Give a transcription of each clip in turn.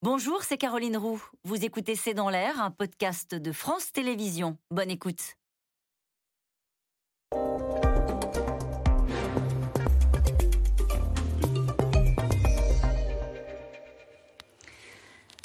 Bonjour, c'est Caroline Roux. Vous écoutez C'est dans l'air, un podcast de France Télévisions. Bonne écoute.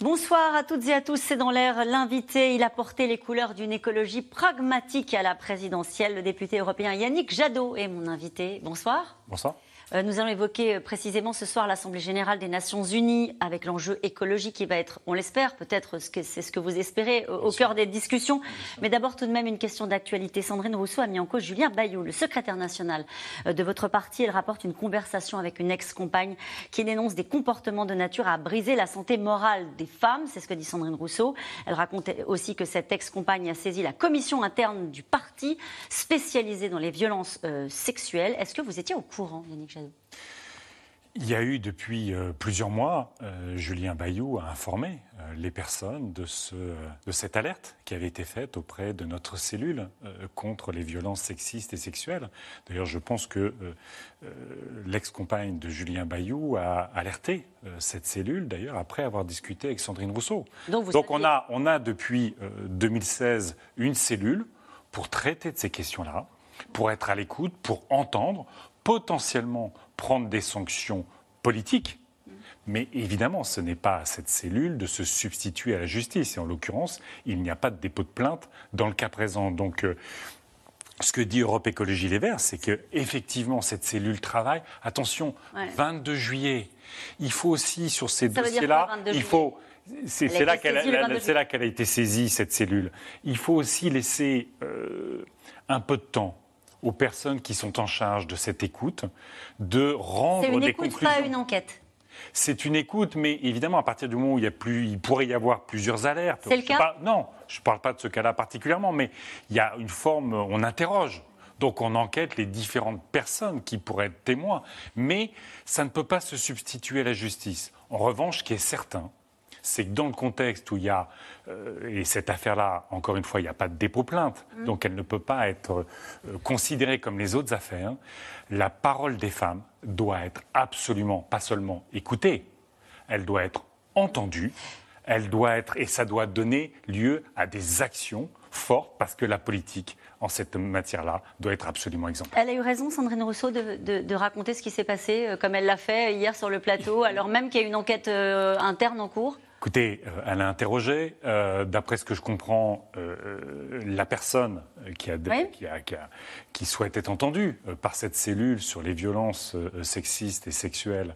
Bonsoir à toutes et à tous, c'est dans l'air l'invité. Il a porté les couleurs d'une écologie pragmatique à la présidentielle. Le député européen Yannick Jadot est mon invité. Bonsoir. Bonsoir. Euh, nous allons évoquer euh, précisément ce soir l'Assemblée générale des Nations unies avec l'enjeu écologique qui va être, on l'espère, peut-être c'est ce que vous espérez, au, cœur des discussions. Mais d'abord tout de même une question d'actualité. Sandrine Rousseau a mis en cause Julien Bayou, le secrétaire national euh, de votre parti. Elle rapporte une conversation avec une ex-compagne qui dénonce des comportements de nature à briser la santé morale des femmes. C'est ce que dit Sandrine Rousseau. Elle raconte aussi que cette ex-compagne a saisi la commission interne du parti spécialisée dans les violences sexuelles. Est-ce que vous étiez au courant, Yannick il y a eu depuis euh, plusieurs mois, euh, Julien Bayou a informé euh, les personnes de, ce, de, cette alerte qui avait été faite auprès de notre cellule contre les violences sexistes et sexuelles. D'ailleurs, je pense que l'ex-compagne de Julien Bayou a alerté cette cellule, d'ailleurs, après avoir discuté avec Sandrine Rousseau. Donc, Donc on, a, on a depuis 2016 une cellule pour traiter de ces questions-là, pour être à l'écoute, pour entendre, potentiellement prendre des sanctions politiques. Mais évidemment, ce n'est pas à cette cellule de se substituer à la justice. Et en l'occurrence, il n'y a pas de dépôt de plainte dans le cas présent. Donc, euh, ce que dit Europe Écologie Les Verts, c'est que effectivement cette cellule travaille. Attention, 22 juillet. Il faut aussi sur ces dossiers-là, il faut. C'est là qu'elle a, été saisie cette cellule. Il faut aussi laisser euh, un peu de temps aux personnes qui sont en charge de cette écoute de rendre des conclusions. C'est une écoute, pas une enquête. C'est une écoute, mais évidemment, à partir du moment où il, y a plus, il pourrait y avoir plusieurs alertes. C'est le cas Non, je ne parle pas de ce cas-là particulièrement, mais il y a une forme, on interroge. Donc on enquête les différentes personnes qui pourraient être témoins. Mais ça ne peut pas se substituer à la justice. En revanche, ce qui est certain, c'est que dans le contexte où il y a, euh, et cette affaire-là, encore une fois, il n'y a pas de dépôt plainte, mmh. donc elle ne peut pas être euh, considérée comme les autres affaires, la parole des femmes doit être absolument, pas seulement écoutée, elle doit être entendue, elle doit être, et ça doit donner lieu à des actions fortes, parce que la politique, en cette matière-là, doit être absolument exemplaire. Elle a eu raison, Sandrine Rousseau, de, raconter ce qui s'est passé, euh, comme elle l'a fait hier sur le plateau, alors même qu'il y a une enquête interne en cours Écoutez, euh, elle a interrogé. Euh, d'après ce que je comprends, euh, la personne qui, a, qui, souhaite être entendue par cette cellule sur les violences sexistes et sexuelles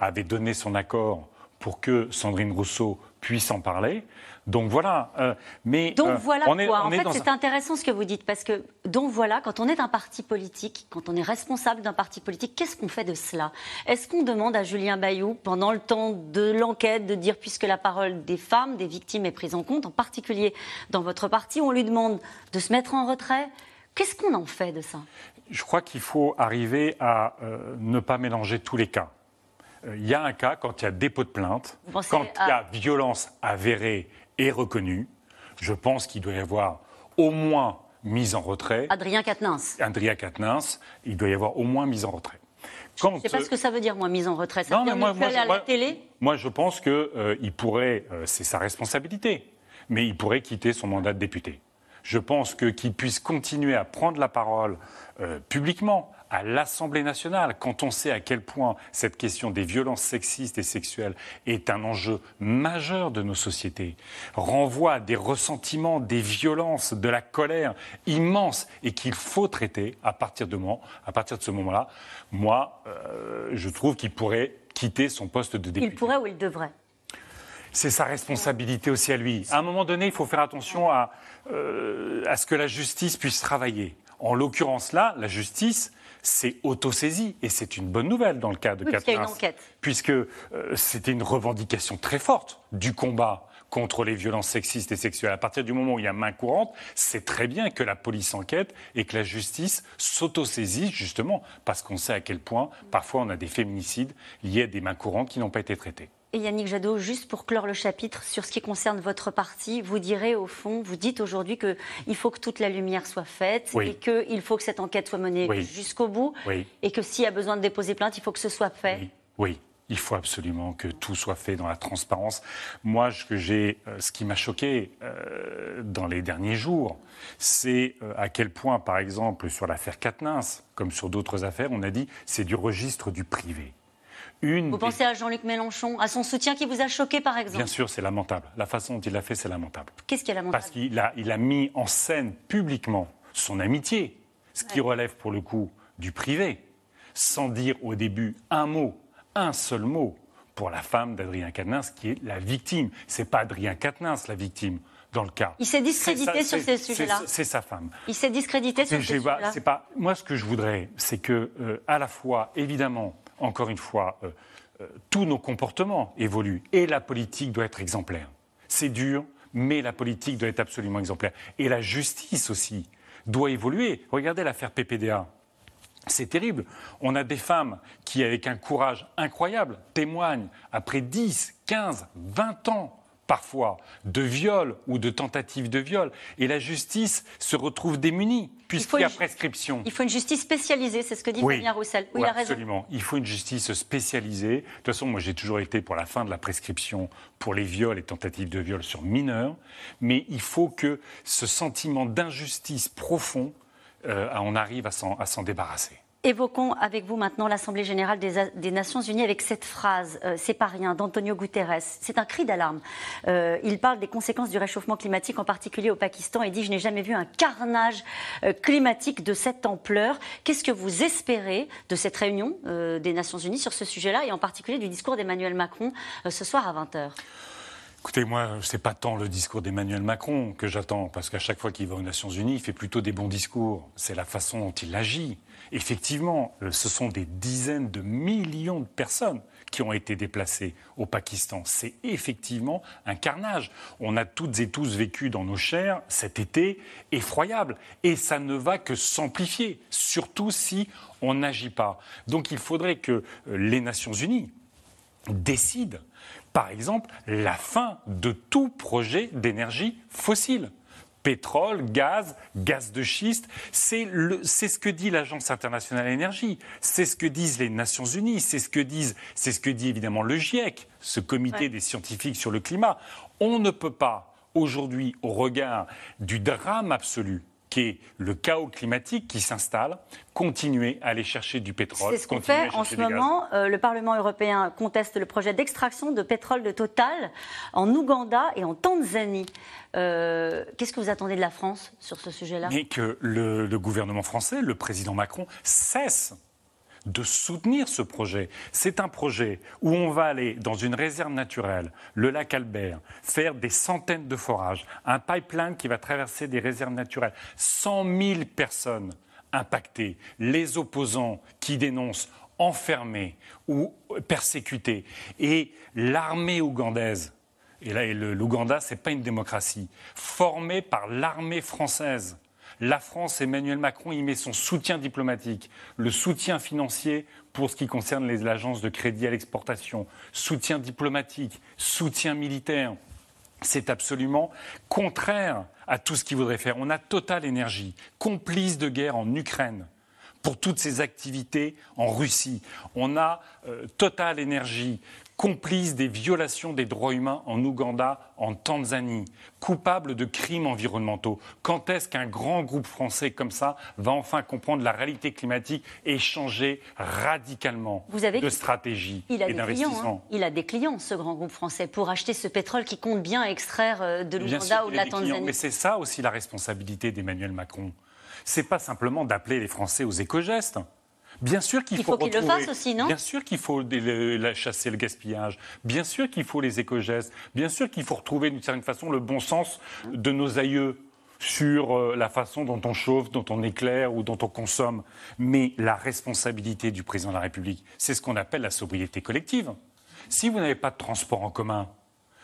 avait donné son accord pour que Sandrine Rousseau puisse en parler. Donc voilà. Euh, mais donc euh, voilà quoi. en fait, c'est intéressant ce que vous dites parce que donc voilà, quand on est un parti politique, quand on est responsable d'un parti politique, qu'est-ce qu'on fait de cela? Est-ce qu'on demande à Julien Bayou, pendant le temps de l'enquête, de dire puisque la parole des femmes, des victimes est prise en compte, en particulier dans votre parti, on lui demande de se mettre en retrait? Qu'est-ce qu'on en fait de ça? Je crois qu'il faut arriver à euh, ne pas mélanger tous les cas. Il y a un cas quand il y a dépôt de plainte, quand il y a violence avérée et reconnu. Je pense qu'il doit y avoir au moins mise en retrait. Adrien Quatennens. Adrien Quatennens, il doit y avoir au moins mise en retrait. je ne sais pas ce que ça veut dire, moi, mise en retrait. Ça veut dire moi, moi, à la télé Moi, je pense qu'il euh, pourrait, euh, c'est sa responsabilité, mais il pourrait quitter son mandat de député. Je pense que qu'il puisse continuer à prendre la parole euh, publiquement, à l'Assemblée nationale, quand on sait à quel point cette question des violences sexistes et sexuelles est un enjeu majeur de nos sociétés, renvoie à des ressentiments, des violences, de la colère immense et qu'il faut traiter à partir de, moment, à partir de ce moment-là, moi, euh, je trouve qu'il pourrait quitter son poste de député. Il pourrait ou il devrait? C'est sa responsabilité aussi à lui. À un moment donné, il faut faire attention à, euh, à ce que la justice puisse travailler. En l'occurrence là, la justice c'est autosaisie. Et c'est une bonne nouvelle dans le cas de oui, Puisque euh, c'était une revendication très forte du combat contre les violences sexistes et sexuelles. À partir du moment où il y a main courante, c'est très bien que la police enquête et que la justice s'autosaisit, justement, parce qu'on sait à quel point, parfois, on a des féminicides liés à des mains courantes qui n'ont pas été traitées. Et Yannick Jadot, juste pour clore le chapitre sur ce qui concerne votre parti, vous direz au fond, vous dites aujourd'hui qu'il faut que toute la lumière soit faite et qu'il faut que cette enquête soit menée jusqu'au bout et que s'il y a besoin de déposer plainte, il faut que ce soit fait. Oui. Il faut absolument que tout soit fait dans la transparence. Moi, ce, que j'ai, euh, ce qui m'a choqué euh, dans les derniers jours, c'est euh, à quel point, par exemple, sur l'affaire Katnins, comme sur d'autres affaires, on a dit c'est du registre du privé. Une vous pensez à Jean-Luc Mélenchon, à son soutien qui vous a choqué, par exemple Bien sûr, c'est lamentable. La façon dont il l'a fait, c'est lamentable. Qu'est-ce qui est lamentable Parce qu'il a, il a mis en scène publiquement son amitié, ce qui relève pour le coup du privé, sans dire au début un mot un seul mot pour la femme d'Adrien Quatennens, qui est la victime. C'est pas Adrien Quatennens la victime dans le cas. Il s'est discrédité sur ces sujets-là. C'est sa femme. Il s'est discrédité sur ces sujets-là. C'est pas. Moi, ce que je voudrais, c'est que, euh, à la fois, évidemment, encore une fois, euh, euh, tous nos comportements évoluent et la politique doit être exemplaire. C'est dur, mais la politique doit être absolument exemplaire. Et la justice aussi doit évoluer. Regardez l'affaire PPDA. C'est terrible. On a des femmes qui, avec un courage incroyable, témoignent après 10, 15, 20 ans parfois de viol ou de tentative de viol. Et la justice se retrouve démunie, puisqu'il y a prescription. Il faut une justice spécialisée, c'est ce que dit Fabien Roussel. Oui, il a raison. Absolument. Il faut une justice spécialisée. De toute façon, moi j'ai toujours été pour la fin de la prescription pour les viols et tentatives de viol sur mineurs. Mais il faut que ce sentiment d'injustice profond euh, on arrive à s'en débarrasser. Évoquons avec vous maintenant l'Assemblée générale des, Nations unies avec cette phrase, euh, c'est pas rien, d'Antonio Guterres. C'est un cri d'alarme. Euh, il parle des conséquences du réchauffement climatique, en particulier au Pakistan, et dit Je n'ai jamais vu un carnage climatique de cette ampleur. Qu'est-ce que vous espérez de cette réunion des Nations unies sur ce sujet-là, et en particulier du discours d'Emmanuel Macron ce soir à 20h Écoutez, moi, ce n'est pas tant le discours d'Emmanuel Macron que j'attends, parce qu'à chaque fois qu'il va aux Nations Unies, il fait plutôt des bons discours. C'est la façon dont il agit. Effectivement, euh, ce sont des dizaines de millions de personnes qui ont été déplacées au Pakistan. C'est effectivement un carnage. On a toutes et tous vécu dans nos chairs cet été effroyable. Et ça ne va que s'amplifier, surtout si on n'agit pas. Donc il faudrait que euh, les Nations Unies décident par exemple, la fin de tout projet d'énergie fossile pétrole, gaz, gaz de schiste. C'est ce que dit l'Agence internationale de l'énergie, c'est ce que disent les Nations unies, c'est ce que disent, c'est ce que dit évidemment le GIEC, ce comité des scientifiques sur le climat. On ne peut pas aujourd'hui, au regard du drame absolu qui le chaos climatique qui s'installe, continuer à aller chercher du pétrole. C'est ce qu'on fait en ce moment. Euh, le Parlement européen conteste le projet d'extraction de pétrole de Total en Ouganda et en Tanzanie. Euh, qu'est-ce que vous attendez de la France sur ce sujet-là? Mais que le gouvernement français, le président Macron, cesse de soutenir ce projet. C'est un projet où on va aller dans une réserve naturelle, le lac Albert, faire des centaines de forages, un pipeline qui va traverser des réserves naturelles, 100 000 personnes impactées, les opposants qui dénoncent enfermés ou persécutés, et l'armée ougandaise. Et là, l'Ouganda, ce n'est pas une démocratie, formée par l'armée française la France, Emmanuel Macron, y met son soutien diplomatique, le soutien financier pour ce qui concerne les agences de crédit à l'exportation, soutien diplomatique, soutien militaire. C'est absolument contraire à tout ce qu'il voudrait faire. On a Total Énergie, complice de guerre en Ukraine pour toutes ces activités en Russie. On a euh, Total Énergie, complice des violations des droits humains en Ouganda, en Tanzanie, coupable de crimes environnementaux. Quand est-ce qu'un grand groupe français comme ça va enfin comprendre la réalité climatique et changer radicalement de stratégie et d'investissement hein. Il a des clients, ce grand groupe français, pour acheter ce pétrole qui compte bien extraire euh, de l'Ouganda ou de la Tanzanie. Mais c'est ça aussi la responsabilité d'Emmanuel Macron. C'est pas simplement d'appeler les Français aux éco-gestes. Bien sûr qu'il faut, qu'il le fasse aussi, non Bien sûr qu'il faut la chasser le gaspillage. Bien sûr qu'il faut les éco-gestes. Bien sûr qu'il faut retrouver d'une certaine façon le bon sens de nos aïeux sur euh, la façon dont on chauffe, dont on éclaire ou dont on consomme. Mais la responsabilité du président de la République, c'est ce qu'on appelle la sobriété collective. Si vous n'avez pas de transport en commun,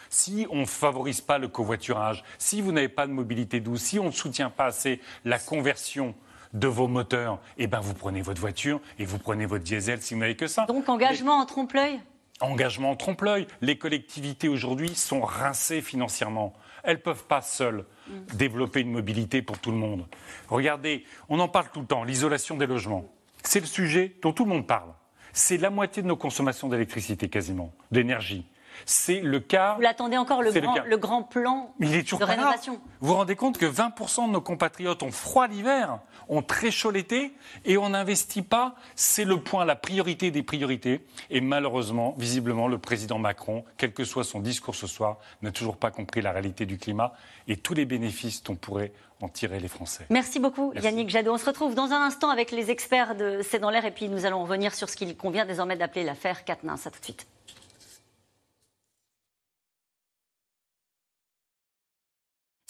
si on ne favorise pas le covoiturage, si vous n'avez pas de mobilité douce, si on ne soutient pas assez la conversion de vos moteurs, eh ben vous prenez votre voiture et vous prenez votre diesel si vous n'avez que ça. Donc engagement en trompe-l'œil? Engagement en trompe-l'œil. Les collectivités aujourd'hui sont rincées financièrement. Elles ne peuvent pas seules mm. développer une mobilité pour tout le monde. Regardez, on en parle tout le temps, l'isolation des logements. C'est le sujet dont tout le monde parle. C'est la moitié de nos consommations d'électricité quasiment, d'énergie. C'est le cas. Vous l'attendez encore, le grand, plan il est toujours de rénovation Vous vous rendez compte que 20% de nos compatriotes ont froid l'hiver, ont très chaud l'été, et on n'investit pas. C'est le point, la priorité des priorités. Et malheureusement, visiblement, le président Macron, quel que soit son discours ce soir, n'a toujours pas compris la réalité du climat et tous les bénéfices dont pourraient en tirer les Français. Merci beaucoup, Yannick Jadot. On se retrouve dans un instant avec les experts de C'est dans l'air, et puis nous allons revenir sur ce qu'il convient désormais d'appeler l'affaire Katnins. À tout de suite.